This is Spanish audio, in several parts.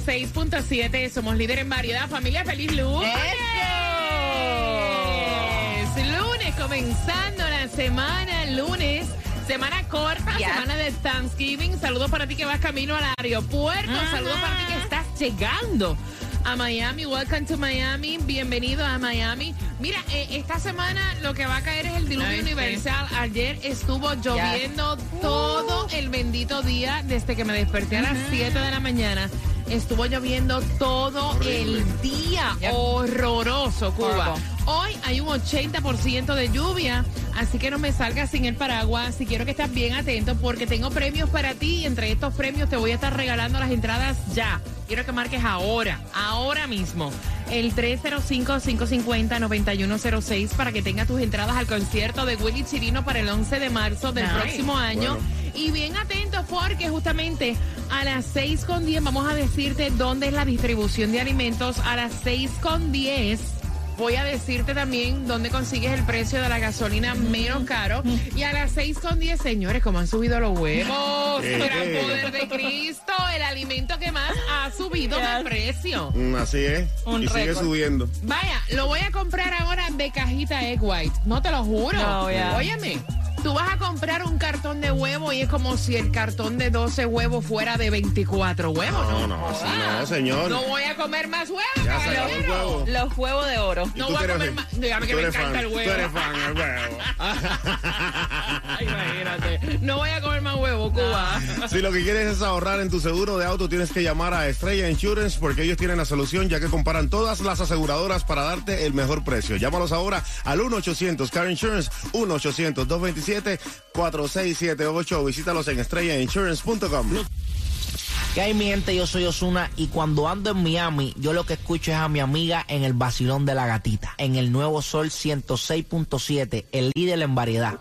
106.7 somos líder en variedad. Familia, feliz lunes. Lunes, comenzando la semana, lunes. Semana corta, semana de Thanksgiving. Saludos para ti que vas camino al aeropuerto. Saludos para ti que estás llegando a Miami. Welcome to Miami. Bienvenido a Miami. Mira, eh, esta semana lo que va a caer es el diluvio Ay, sí. universal. Ayer estuvo lloviendo todo el bendito día desde que me desperté a las 7 de la mañana. Estuvo lloviendo todo el día. Yep. Horroroso, Cuba. Horrible. Hoy hay un 80% de lluvia, así que no me salgas sin el paraguas. Si quiero que estés bien atento porque tengo premios para ti y entre estos premios te voy a estar regalando las entradas ya. Quiero que marques ahora, ahora mismo, el 305-550-9106 para que tengas tus entradas al concierto de Willy Chirino para el 11 de marzo del Nice. próximo año. Y bien atentos porque justamente a las 6 con 10 vamos a decirte dónde es la distribución de alimentos. A las 6 con 10 voy a decirte también dónde consigues el precio de la gasolina menos caro. Y a las 6 con 10, señores, como han subido los huevos. Eh, Gran eh. poder de Cristo, el alimento que más ha subido de precio. Mm, Así es. Un y sigue subiendo. Vaya, lo voy a comprar ahora de cajita Egg White. No te lo juro. No. Óyeme, tú vas a comprar un cartón de huevo y es como si el cartón de 12 huevos fuera de 24 huevos, ¿no? No, no, Ah, señor. No voy a comer más huevos, caballero. huevo. Los huevos de oro. No voy a comer más. Dígame que me encanta fan, el huevo. Tú eres fan del huevo. Imagínate. No voy a comer más huevo, Cuba. Si lo que quieres es ahorrar en tu seguro de auto, tienes que llamar a Estrella Insurance porque ellos tienen la solución ya que comparan todas las aseguradoras para darte el mejor precio. Llámalos ahora al 1-800-CAR Insurance, 1-800-227-4678 o visítalos en estrellainsurance.com. ¿Qué hay mi gente? Yo soy Osuna y cuando ando en Miami, yo lo que escucho es a mi amiga en el vacilón de la gatita, en el nuevo Sol 106.7, el líder en variedad.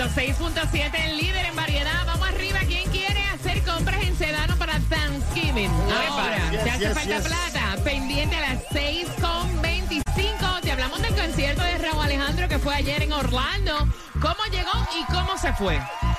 106.7, el líder en variedad. Vamos arriba. ¿Quién quiere hacer compras en Sedano para Thanksgiving? Ahora, yes, te hace yes, falta yes. plata. Pendiente a las 6.25. Te hablamos del concierto de Raúl Alejandro que fue ayer en Orlando. ¿Cómo llegó y cómo se fue?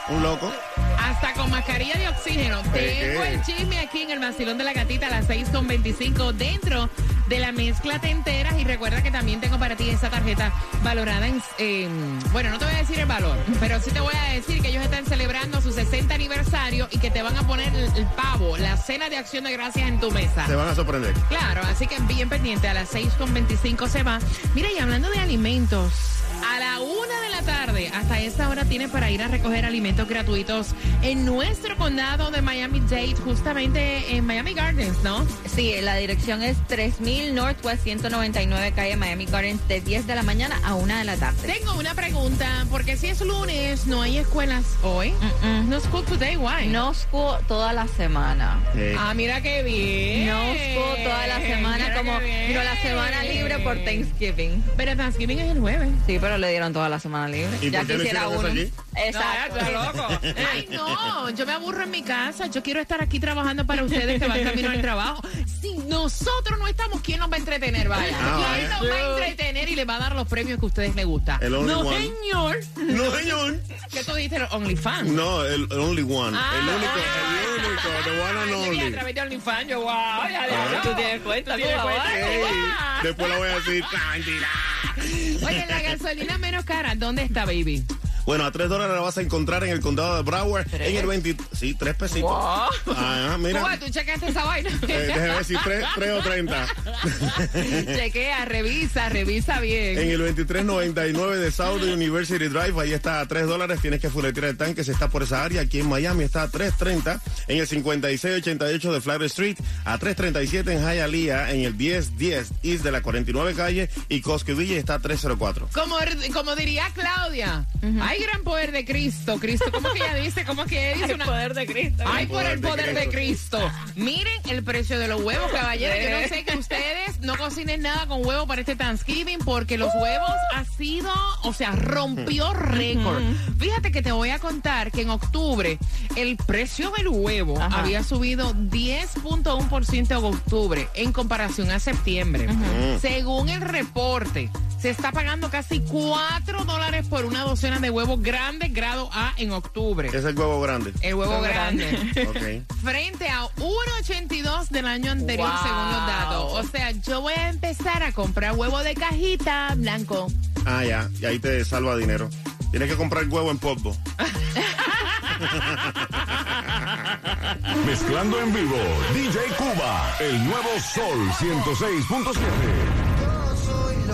Un loco. Hasta con mascarilla de oxígeno. Tengo el chisme aquí en el vacilón de la gatita a las 6.25 dentro de la mezcla te enteras. Y recuerda que también tengo para ti esa tarjeta valorada en, en- Bueno, no te voy a decir el valor, pero sí te voy a decir que ellos están celebrando su 60 aniversario y que te van a poner el, el pavo, la cena de acción de gracias en tu mesa. Te van a sorprender. Claro, así que bien pendiente, a las 6.25 se va. Mira, y hablando de alimentos, a la una la tarde, hasta esa hora tienes para ir a recoger alimentos gratuitos en nuestro condado de Miami-Dade, justamente en Miami Gardens, ¿no? Sí, la dirección es 3000 Northwest 199 calle Miami Gardens de 10 de la mañana a 1 de la tarde. Tengo una pregunta, porque si es lunes, no hay escuelas hoy. Mm-mm. No school today, why? No school toda la semana. Eh, Ah, mira qué bien. No school toda la semana Mira como know, la semana libre por Thanksgiving. Pero Thanksgiving es el jueves. Sí, pero le dieron toda la semana libre. ¿Y ya por qué lo quisiera uno. aquí? Exacto. No, loco. Ay, no, yo me aburro en mi casa. Yo quiero estar aquí trabajando para ustedes que van camino al trabajo. Si nosotros no estamos, ¿quién nos va a entretener? Vaya. Ah, ¿Quién nos va a entretener y le va a dar los premios que a ustedes les gusta. El only no, one. señor. No, señor. ¿Qué tú dijiste? OnlyFans. No, el, el only one. Ah, el único, ah, el único, the one and Ay, A only. través de OnlyFans, yo, wow, ya, ya, Ah. no. Tú tienes cuenta, Tú tienes cuenta, ay, Ey, wow. después la voy a decir. Oye, la gasolina menos cara, ¿dónde está, baby? Bueno, a 3 dólares la vas a encontrar en el condado de Broward. En el 20. Sí, 3 pesitos. Wow. Ajá, mira. Cuba, tú checaste esa vaina. Eh, déjame ver si 3, o 30. Chequea, revisa, revisa bien. En el 2399 de South University Drive, ahí está a 3 dólares, tienes que fuletear el tanque si está por esa área. Aquí en Miami está a 3.30. En el 5688 de Flagler Street, a 3.37 en Hialeah, en el 1010 East de la 49 calle y Cosquevilla está a 304. Como, como diría Claudia, hay gran poder de Cristo. Cristo, ¿cómo que ella dice? ¿Cómo que ella dice El una... poder de Cristo. Ay, por el poder de Cristo. Miren el precio de los huevos, caballeros. Yo no sé que ustedes no cocinen nada con huevo para este Thanksgiving porque los huevos ha sido, o sea, rompió récord. Fíjate que te voy a contar que en octubre el precio del huevo Ajá. había subido 10.1% en octubre en comparación a septiembre. Según el reporte, se está pagando casi 4 dólares por una docena de huevos grandes grado A en octubre. Es el huevo grande. El huevo grande. Ok. Frente a 1.82 del año anterior, Wow. según los datos. O sea, yo voy a empezar a comprar huevo de cajita blanco. Ah, ya. Y ahí te salva dinero. Tienes que comprar huevo en polvo. Mezclando en vivo, DJ Cuba, el nuevo Sol 106.7.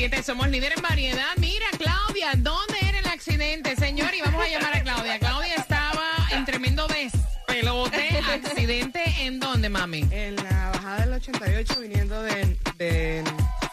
106.7, somos líder en variedad. Mira, Claudia, ¿dónde era el accidente, señor? Y vamos a llamar a Claudia. Claudia estaba en tremendo despelote. ¿Accidente en dónde, mami? En la bajada del 88 viniendo de, de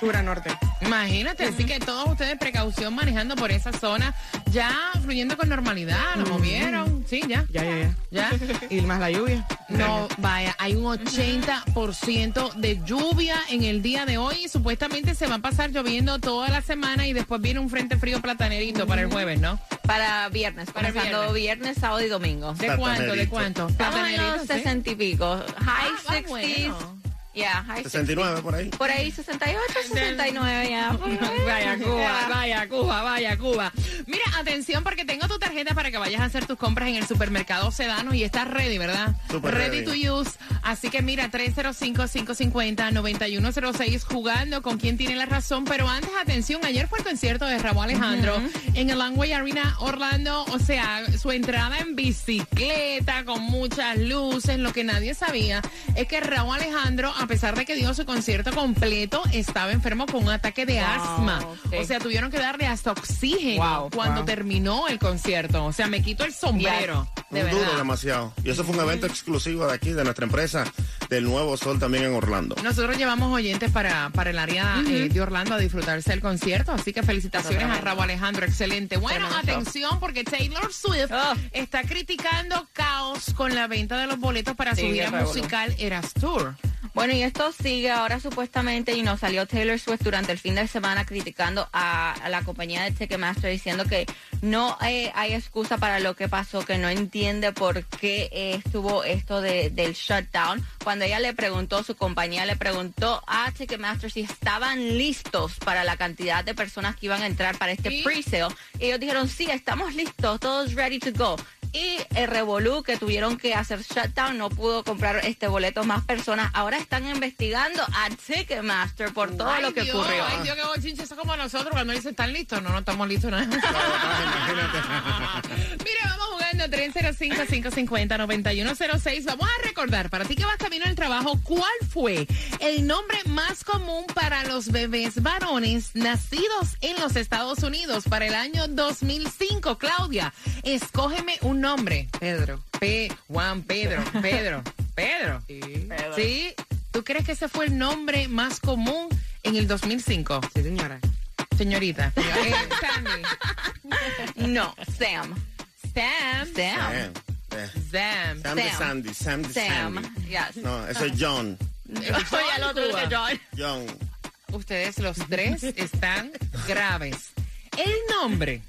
sur a norte. Imagínate, así que todos ustedes precaución manejando por esa zona, ya fluyendo con normalidad, lo movieron, sí, ya. Ya, ya, ya. ¿Ya? Y más la lluvia. No, vaya, hay un 80% de lluvia en el día de hoy y supuestamente se va a pasar lloviendo toda la semana y después viene un frente frío platanerito para el jueves, ¿no? Para viernes, Para comenzando viernes. sábado y domingo. ¿De cuánto? ¿De cuánto? Platanerito, ¿sí? 60 y pico. High Ah, ah, 60s. bueno. Yeah, high 69 por ahí. 60s. Por ahí 68, 69 ya. Vaya Cuba, Ya. vaya Cuba, vaya Cuba. Mira, atención porque tengo tu tarjeta para que vayas a hacer tus compras en el supermercado Sedano y estás ready, ¿verdad? Super ready, ready. to use. Así que mira, 305-550-9106 jugando con quien tiene la razón. Pero antes, atención, ayer fue el concierto de Raúl Alejandro en el Langway Arena Orlando. O sea, su entrada en bicicleta con muchas luces. Lo que nadie sabía es que Raúl Alejandro, a pesar de que dio su concierto completo, estaba enfermo con un ataque de Wow, asma. O sea, tuvieron que darle hasta oxígeno Wow, cuando wow. terminó el concierto. O sea, me quito el sombrero. De duro verdad. demasiado. Y eso fue un evento exclusivo de aquí, de nuestra empresa, del Nuevo Sol también en Orlando. Nosotros llevamos oyentes para, para el área eh, de Orlando a disfrutarse del concierto, así que felicitaciones a Raúl Alejandro, excelente. Bueno, Tremendo atención porque Taylor Swift Oh. está criticando caos con la venta de los boletos para su gira musical Eras Tour. Bueno, y esto sigue ahora supuestamente y nos salió Taylor Swift durante el fin de semana criticando a, a la compañía de Ticketmaster diciendo que no eh, hay excusa para lo que pasó, que no entiende por qué eh, estuvo esto de, del shutdown. Cuando ella le preguntó, su compañía le preguntó a Ticketmaster si estaban listos para la cantidad de personas que iban a entrar para este ¿Y? pre-sale. Ellos dijeron, sí, estamos listos, todos ready to go. Y el Revolú que tuvieron que hacer shutdown no pudo comprar este boleto más personas. Ahora están investigando a Ticketmaster por todo Ay, lo que Dios, ocurrió. Ay, Dios, qué bochinche, eso como nosotros cuando dicen están listos. No, no estamos listos nada. Mira, vamos jugando 305-550-9106. Vamos a recordar, para ti que vas camino al trabajo, ¿cuál fue el nombre más común para los bebés varones nacidos en los Estados Unidos para el año 2005? Claudia, escógeme un nombre. Pedro. P. Juan Pedro. Pedro. Pedro. Sí. ¿Sí? ¿Tú crees que ese fue el nombre más común en el 2005? Sí, señora. Señorita. Eh, Sandy. No, Sam. Sam. Sam. Sam. Sam. Sam de Sam. Sandy, Sam de Sam. Sandy. Yes. No, ese es John. Soy el otro que John. John. Ustedes los tres están graves. El nombre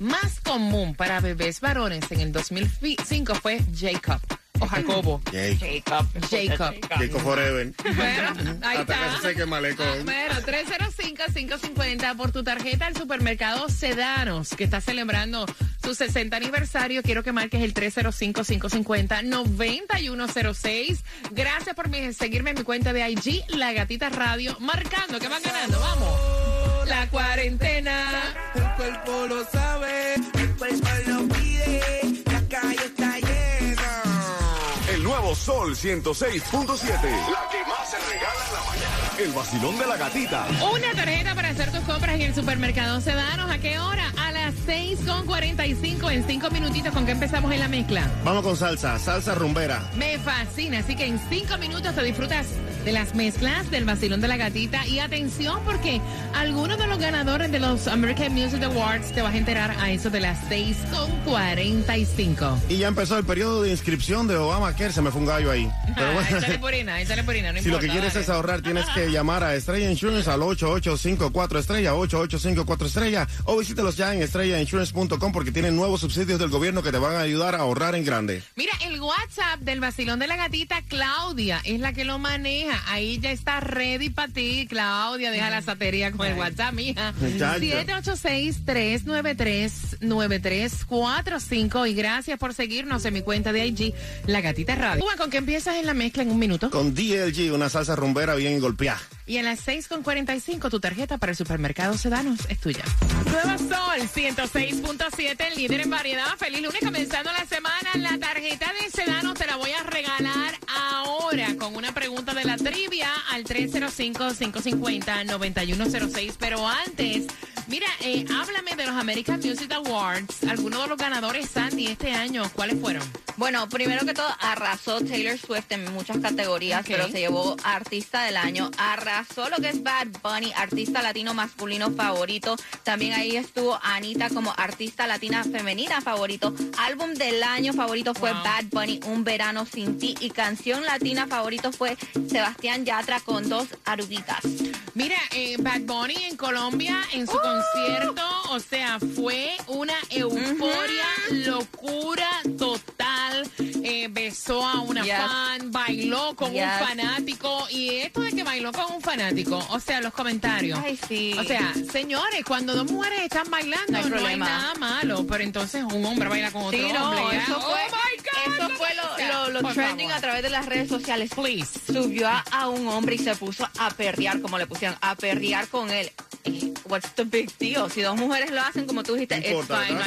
más común para bebés varones en el 2005 fue Jacob o Jacobo. Jacob. Jacob. Jake Forever. Bueno, ahí está. se. Bueno, 305-550 por tu tarjeta al supermercado Sedanos, que está celebrando su 60 aniversario. Quiero que marques el 305-550-9106. Gracias por mi- seguirme en mi cuenta de IG, La Gatita Radio, marcando que van ganando. Vamos. La cuarentena. El cuerpo lo sabe, el cuerpo lo pide, la calle está llena. El nuevo Sol 106.7. La que más se regala en la mañana. El vacilón de la gatita. Una tarjeta para hacer tus compras en el supermercado Sedanos. ¿A qué hora? A las 6.45 en 5 minutitos. ¿Con qué empezamos en la mezcla? Vamos con salsa, salsa rumbera. Me fascina, así que en cinco minutos te disfrutas de las mezclas del vacilón de la gatita y atención porque algunos de los ganadores de los American Music Awards te vas a enterar a eso de las 6 con 45. Y ya empezó el periodo de inscripción de Obamacare. Se me fue un gallo ahí. Pero bueno, échale purina, échale purina, no si lo que quieres dale. es ahorrar, tienes que llamar a Estrella Insurance al 8854 Estrella, 8854 Estrella, o visítalos ya en estrellainsurance.com porque tienen nuevos subsidios del gobierno que te van a ayudar a ahorrar en grande. Mira, el WhatsApp del vacilón de la gatita, Claudia, es la que lo maneja. Ahí ya está ready para ti, Claudia. Deja la satería con el WhatsApp, mija. Muchacho. 786-393-9345. Y gracias por seguirnos en mi cuenta de IG, La Gatita Radio. Cuba, ¿Con qué empiezas en la mezcla en un minuto? Con DLG, una salsa rumbera bien golpeada. Y a las 6.45 tu tarjeta para el supermercado Sedanos es tuya. Nueva Sol 106.7, el líder en variedad. Feliz lunes comenzando la semana. La tarjeta de Sedanos te la voy a regalar ahora con una pregunta de la trivia al 305-550-9106. Pero antes, mira, eh, háblame de los American Music Awards. Algunos de los ganadores, Sandy, este año, ¿cuáles fueron? Bueno, primero que todo, arrasó Taylor Swift en muchas categorías, pero se llevó Artista del Año. Arrasó lo que es Bad Bunny, Artista Latino Masculino Favorito. También ahí estuvo Anita como Artista Latina Femenina Favorito. Álbum del Año Favorito fue Wow. Bad Bunny, Un Verano Sin Ti. Y canción latina favorito fue Sebastián Yatra con dos aruguitas. Mira, eh, Bad Bunny en Colombia, en su concierto, o sea, fue una euforia, locura total. Eh, besó a una Yes. fan, bailó con Yes. un fanático. Y esto de que bailó con un fanático, o sea, los comentarios. Ay, sí. O sea, señores, cuando dos mujeres están bailando, No no hay nada malo. Pero entonces un hombre baila con otro Sí, no, hombre. eso Oh fue, my God, eso fue lo, trending favor. a través de las redes sociales. Please. Subió a, a un hombre y se puso a perrear, como le pusieron, a perrear con él. What's the big deal? Si dos mujeres lo hacen, como tú dijiste, No it's fine,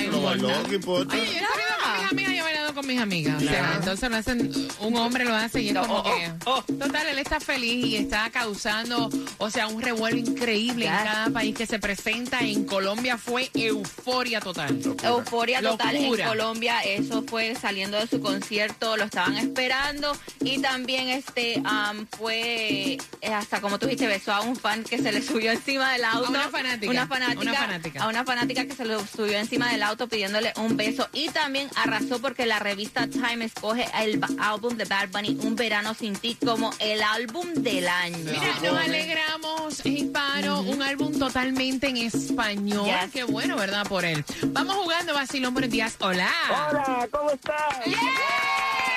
con mis amigas. O sea, entonces lo hacen, un hombre lo hace y es No, como oh, que. oh, Total, él está feliz y está causando, o sea, un revuelo increíble en cada país que se presenta. En Colombia fue euforia total. Euforia total Locura. en Colombia, eso fue saliendo de su concierto, lo estaban esperando y también este am, fue eh, hasta como tú dijiste besó a un fan que se le subió encima del auto, una fanática, una fanática, una fanática. a una fanática que se le subió encima del auto pidiéndole un beso y también arrasó porque la revista Time escoge el álbum de Bad Bunny Un verano sin ti como el álbum del año. Mira, nos alegramos, Hispano, un álbum totalmente en español. Yes. Qué bueno, ¿verdad? Por él. Vamos jugando, Basilón, buenos días. Hola. Hola, ¿cómo estás?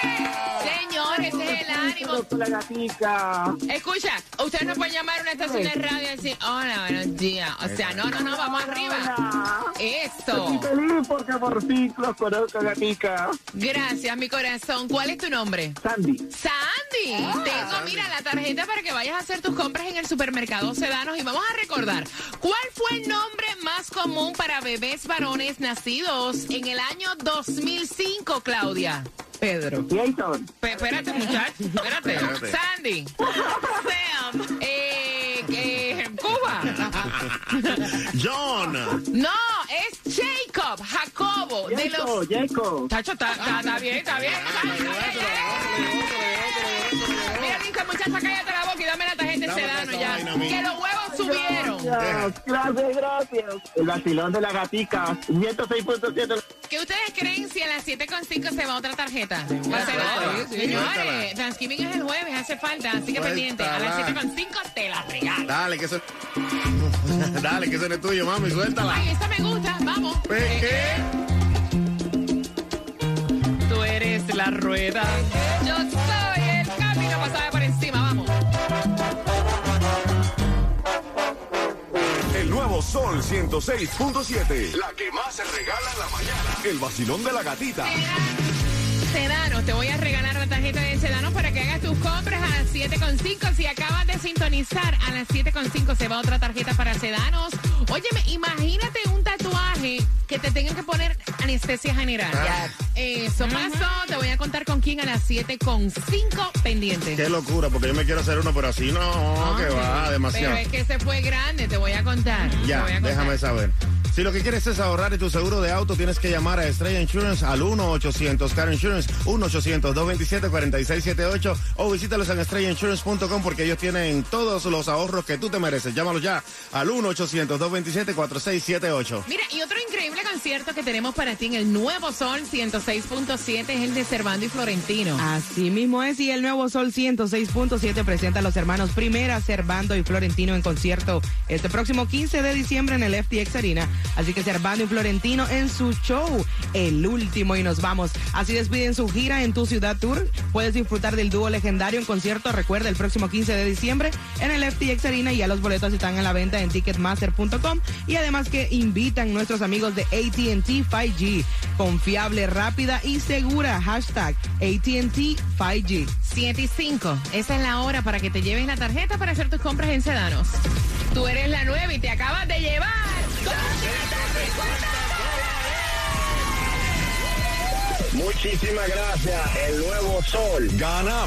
Señor, ese es el ánimo. La gatica. Escucha, usted no puede llamar a una estación de radio y decir, hola, buenos días. O sea, no, no, no, vamos arriba. Eso. Estoy feliz porque por fin los conozco, gatica. Gracias, mi corazón. ¿Cuál es tu nombre? Sandy. Sandy. Tengo, mira, la tarjeta para que vayas a hacer tus compras en el supermercado Sedanos y vamos a recordar, ¿cuál fue el nombre más común para bebés varones nacidos en el año 2005, Claudia? Pedro. Jason. Pe- espérate, muchacho. Espérate. Espérate. Sandy. Sam. Eh, eh, Cuba. John. No, es Jacob, Jacobo. de Jaco, los... Jaco. Tacho, está bien, está bien. Muchacha, cállate la boca y dame la tarjeta de sedano esa ya. Que los huevos subieron. Gracias, gracias, gracias. El vacilón de la gatica, 106.7. ¿Qué ustedes creen si a las 7.5 se va otra tarjeta? Va sí, Señores. Thanksgiving es el jueves, hace falta, así que pendiente. A las Suéltala. 7.5 te la regalo. Dale, que eso... Dale, que eso no es tuyo, mami, suéltala. Ay, esta me gusta, vamos. ¿Qué? Tú eres la rueda. Sol 106.7. La que más se regala en la mañana. El vacilón de la gatita. Sedano, te voy a regalar la tarjeta de Sedano para que hagas tus compras a las 7.5. Si acabas de sintonizar, a las 7.5 se va otra tarjeta para Sedanos. Óyeme, imagínate un tatuaje que te tengan que poner anestesia general. Ah. Eso pasó, te voy a contar con quién a las 7.5 pendiente. Qué locura, porque yo me quiero hacer uno, pero así no, que va, demasiado. Pero es que se fue grande, te voy a contar. Ya, voy a contar. déjame saber. Si lo que quieres es ahorrar en tu seguro de auto, tienes que llamar a Estrella Insurance al 1-800-CAR Insurance, 1-800-227-4678 o visítalos en estrellainsurance.com porque ellos tienen todos los ahorros que tú te mereces. Llámalos ya al 1-800-227-4678. Mira, y otro increíble concierto que tenemos para ti en el Nuevo Sol 106.7 es el de Cervando y Florentino. Así mismo es, y el nuevo Sol 106.7 presenta a los hermanos Primera, Cervando y Florentino en concierto este próximo 15 de diciembre en el FTX Arena. Así que Cervando y Florentino en su show, el último, y nos vamos. Así despiden su gira en tu ciudad tour. Puedes disfrutar del dúo legendario en concierto, recuerda, el próximo 15 de diciembre en el FTX Arena. Y ya los boletos están a la venta en ticketmaster.com. Y además que nuestros amigos de ATT 5G, confiable, rápida y segura. Hashtag ATT 5G. 7 y 5. Esa es la hora para que te lleves la tarjeta para hacer tus compras en Sedanos. Tú eres la nueva y te acabas de llevar. Muchísimas gracias. El nuevo sol. Gana